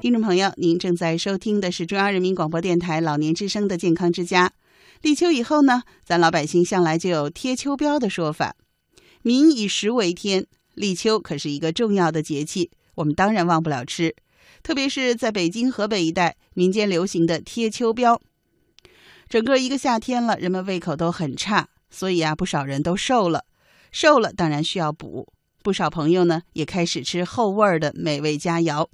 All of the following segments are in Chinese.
听众朋友，您正在收听的是中央人民广播电台老年之声的健康之家。立秋以后呢，咱老百姓向来就有贴秋膘的说法。民以食为天，立秋可是一个重要的节气，我们当然忘不了吃。特别是在北京、河北一带，民间流行的贴秋膘。整个一个夏天了，人们胃口都很差，所以啊，不少人都瘦了。瘦了当然需要补，不少朋友呢也开始吃厚味儿的美味佳肴。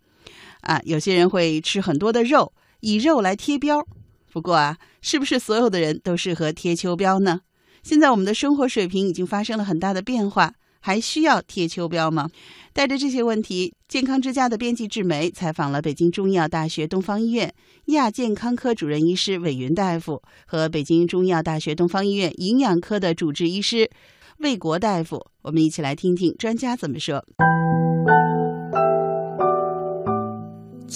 啊，有些人会吃很多的肉，以肉来贴膘。不过啊，是不是所有的人都适合贴秋膘呢？现在我们的生活水平已经发生了很大的变化，还需要贴秋膘吗？带着这些问题，健康之家的编辑志梅采访了北京中医药大学东方医院亚健康科主任医师韦云大夫和北京中医药大学东方医院营养科的主治医师魏国大夫，我们一起来听听专家怎么说。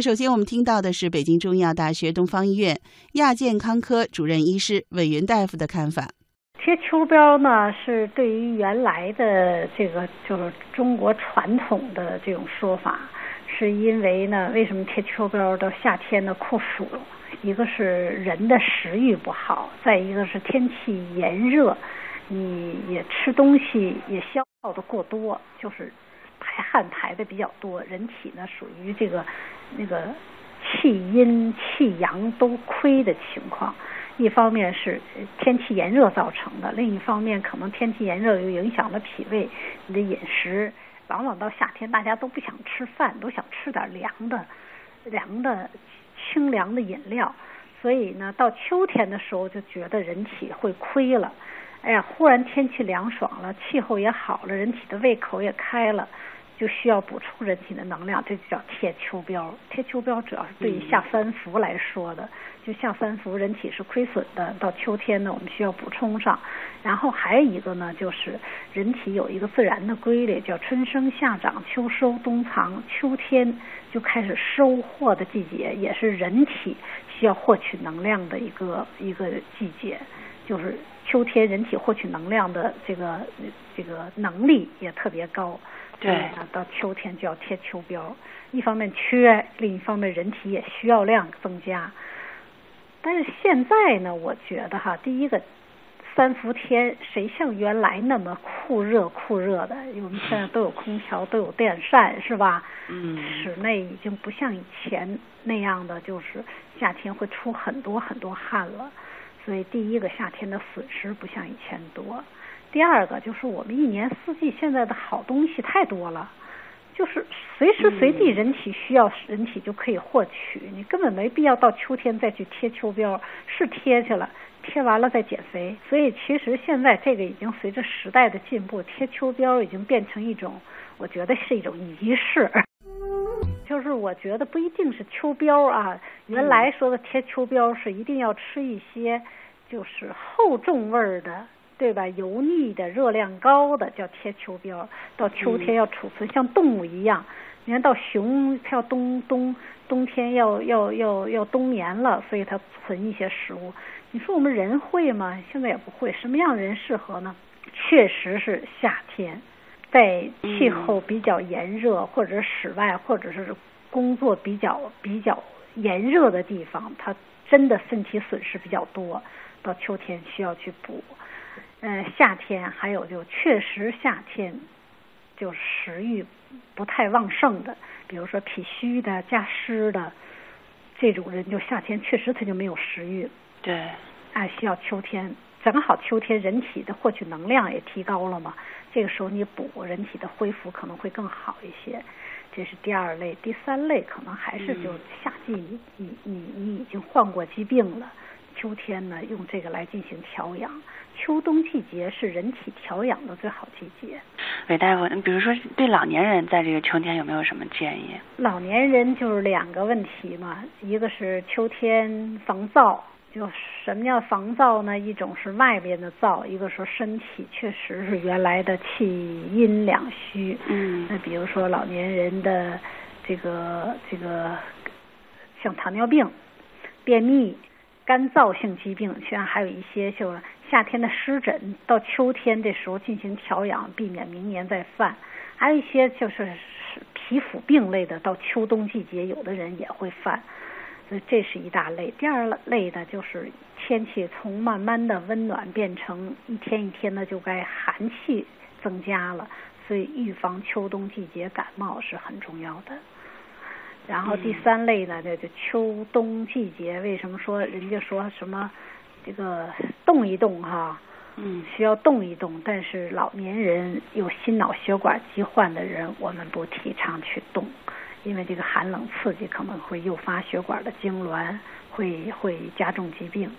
首先我们听到的是北京中医药大学东方医院亚健康科主任医师韦云大夫的看法。贴秋膘呢，是对于原来的这个就是中国传统的这种说法，是因为呢，为什么贴秋膘？到夏天呢酷暑，一个是人的食欲不好，再一个是天气炎热，你也吃东西也消耗的过多，就是。汗排的比较多，人体呢属于这个那个气阴气阳都亏的情况。一方面是天气炎热造成的，另一方面可能天气炎热又影响了脾胃。你的饮食往往到夏天大家都不想吃饭，都想吃点凉的、凉的、清凉的饮料。所以呢，到秋天的时候就觉得人体会亏了。哎呀，忽然天气凉爽了，气候也好了，人体的胃口也开了。就需要补充人体的能量，这就叫贴秋膘。贴秋膘主要是对于下三伏来说的，就下三伏人体是亏损的，到秋天呢我们需要补充上。然后还有一个呢，就是人体有一个自然的规律，叫春生夏长秋收冬藏，秋天就开始收获的季节，也是人体需要获取能量的一个一个季节，就是秋天人体获取能量的这个这个能力也特别高。对啊，到秋天就要贴秋膘，一方面缺，另一方面人体也需要量增加。但是现在呢，我觉得哈，第一个三伏天谁像原来那么酷热酷热的？我们现在都有空调，都有电扇，是吧？嗯。室内已经不像以前那样的，就是夏天会出很多很多汗了。所以第一个夏天的损失不像以前多。第二个就是我们一年四季现在的好东西太多了，就是随时随地人体需要，人体就可以获取，你根本没必要到秋天再去贴秋膘，是贴去了，贴完了再减肥。所以其实现在这个已经随着时代的进步，贴秋膘已经变成一种，我觉得是一种仪式。就是我觉得不一定是秋膘啊，原来说的贴秋膘是一定要吃一些就是厚重味儿的。对吧？油腻的、热量高的叫贴秋膘，到秋天要储存，像动物一样。你看到熊，它要冬冬冬天要要要要冬眠了，所以它存一些食物。你说我们人会吗？现在也不会。什么样的人适合呢？确实是夏天，在气候比较炎热，或者室外，或者是工作比较比较炎热的地方，它真的身体损失比较多。到秋天需要去补。嗯，夏天还有就确实夏天就食欲不太旺盛的，比如说脾虚的、加湿的，这种人就夏天确实他就没有食欲，对，哎，需要秋天，正好秋天人体的获取能量也提高了嘛，这个时候你补人体的恢复可能会更好一些。这是第二类，第三类可能还是就夏季你你你你已经患过疾病了，秋天呢用这个来进行调养。秋冬季节是人体调养的最好季节。韦大夫，比如说对老年人在这个秋天有没有什么建议？老年人就是两个问题嘛，一个是秋天防燥，就什么叫防燥呢？一种是外边的燥，一个说身体确实是原来的气阴两虚。嗯。那比如说老年人的这个这个像糖尿病、便秘、干燥性疾病，实际上还有一些就是。夏天的湿疹，到秋天这时候进行调养，避免明年再犯。还有一些就是皮肤病类的，到秋冬季节，有的人也会犯。所以这是一大类。第二类的就是天气从慢慢的温暖变成一天一天的就该寒气增加了，所以预防秋冬季节感冒是很重要的。然后第三类呢，这就秋冬季节，为什么说人家说什么？这个动一动哈，嗯，需要动一动，但是老年人有心脑血管疾患的人，我们不提倡去动，因为这个寒冷刺激可能会诱发血管的痉挛，会会加重疾病。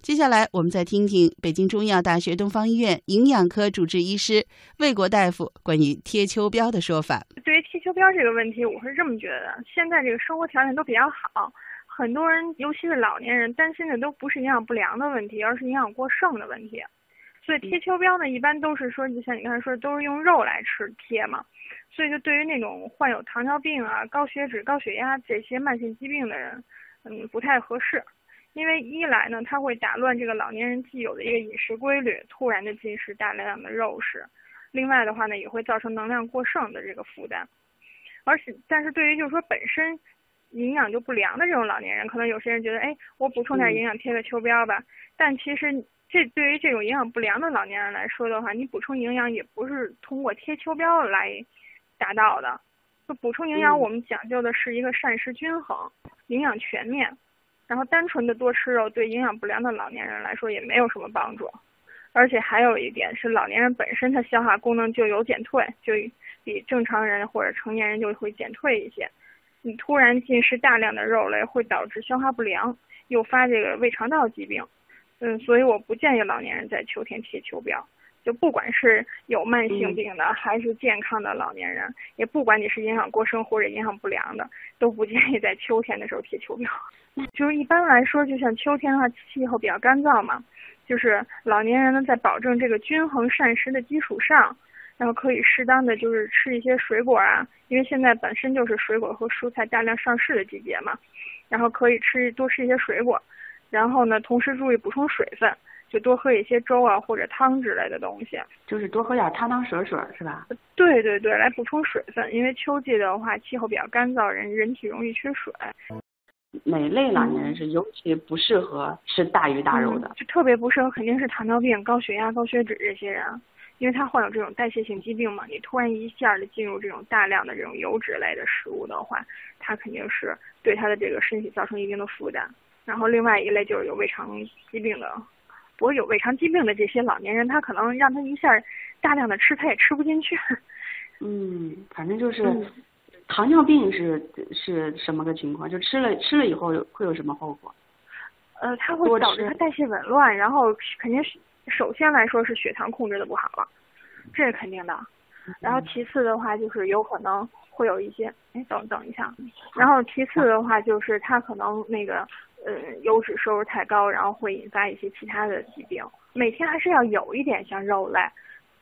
接下来我们再听听北京中医药大学东方医院营养科主治医师魏国大夫关于贴秋膘的说法。对于贴秋膘这个问题，我是这么觉得，现在这个生活条件都比较好。很多人，尤其是老年人，担心的都不是营养不良的问题，而是营养过剩的问题。所以贴秋膘呢，一般都是说，就像你刚才说，都是用肉来吃贴嘛。所以就对于那种患有糖尿病啊、高血脂、高血压这些慢性疾病的人，嗯，不太合适。因为一来呢，它会打乱这个老年人既有的一个饮食规律，突然的进食大量的肉食；另外的话呢，也会造成能量过剩的这个负担。而且，但是对于就是说本身。营养就不良的这种老年人，可能有些人觉得，哎，我补充点营养贴个秋膘吧。但其实这对于这种营养不良的老年人来说的话，你补充营养也不是通过贴秋膘来达到的。就补充营养，我们讲究的是一个膳食均衡、营养全面。然后单纯的多吃肉，对营养不良的老年人来说也没有什么帮助。而且还有一点是，老年人本身他消化功能就有减退，就比正常人或者成年人就会减退一些。你突然进食大量的肉类，会导致消化不良，诱发这个胃肠道疾病。嗯，所以我不建议老年人在秋天贴秋膘。就不管是有慢性病的，还是健康的老年人，也不管你是营养过剩或者营养不良的，都不建议在秋天的时候贴秋膘。就是一般来说，就像秋天的话，气候比较干燥嘛，就是老年人呢，在保证这个均衡膳食的基础上。然后可以适当的就是吃一些水果啊，因为现在本身就是水果和蔬菜大量上市的季节嘛，然后可以吃多吃一些水果，然后呢，同时注意补充水分，就多喝一些粥啊或者汤之类的东西，就是多喝点汤汤水水是吧？对对对，来补充水分，因为秋季的话气候比较干燥，人人体容易缺水。哪类老年人是尤其不适合吃大鱼大肉的？就特别不适合，肯定是糖尿病、高血压、高血脂这些人。因为他患有这种代谢性疾病嘛，你突然一下的进入这种大量的这种油脂类的食物的话，他肯定是对他的这个身体造成一定的负担。然后另外一类就是有胃肠疾病的，不过有胃肠疾病的这些老年人，他可能让他一下大量的吃，他也吃不进去。嗯，反正就是糖尿病是是什么个情况？就吃了吃了以后会有什么后果？呃，它会导致它代谢紊乱，然后肯定是。首先来说是血糖控制的不好了，这是肯定的。然后其次的话就是有可能会有一些，哎，等等一下。然后其次的话就是它可能那个，呃，油脂摄入太高，然后会引发一些其他的疾病。每天还是要有一点像肉类，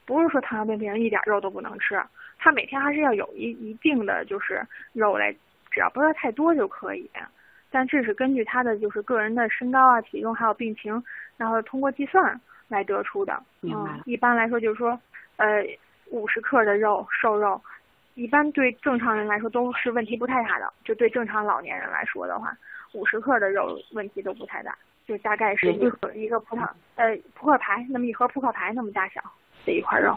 不是说糖尿病病人一点肉都不能吃，他每天还是要有一一定的就是肉类，只要不要太多就可以。但这是根据他的就是个人的身高啊、体重还有病情，然后通过计算。来得出的，嗯，一般来说就是说，呃，五十克的肉瘦肉，一般对正常人来说都是问题不太大的。就对正常老年人来说的话，五十克的肉问题都不太大，就大概是一盒一个葡萄，呃，扑克牌那么一盒扑克牌那么大小的一块肉。